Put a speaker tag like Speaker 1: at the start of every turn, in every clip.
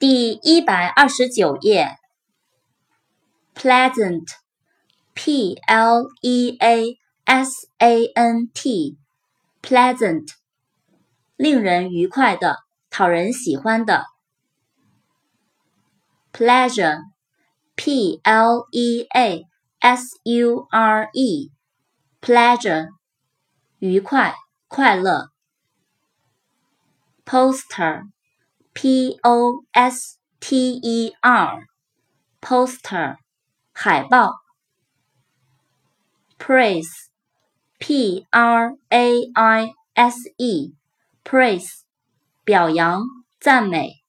Speaker 1: 第一百二十九页。Pleasant，P L E A S A N T，pleasant，令人愉快的，讨人喜欢的。Pleasure，P L E A S U R E，pleasure，愉快，快乐。Poster。P O S T E R，poster，海报。Praise，P R A I S E，praise，表扬、赞美。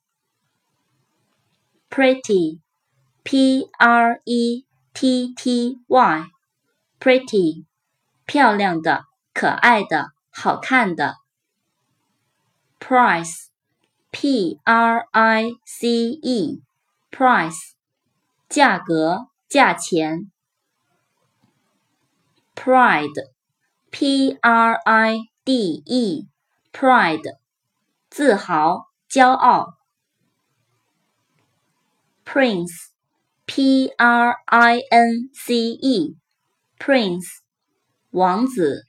Speaker 1: Pretty，P R E T T Y，pretty，漂亮的、可爱的、好看的。Price。 P R I C E，price，价格、价钱。Pride，P R I D E，pride，自豪、骄傲。Prince，P R I N C E，prince，王子。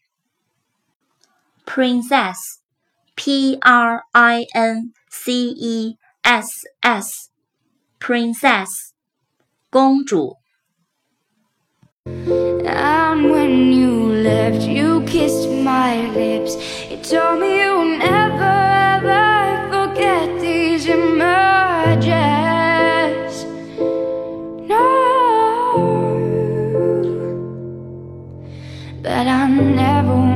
Speaker 1: Princess，P R I N。 C E S S，princess，公主。And when you left, you kissed my lips. You told me you'll never ever forget these images. No, but I never.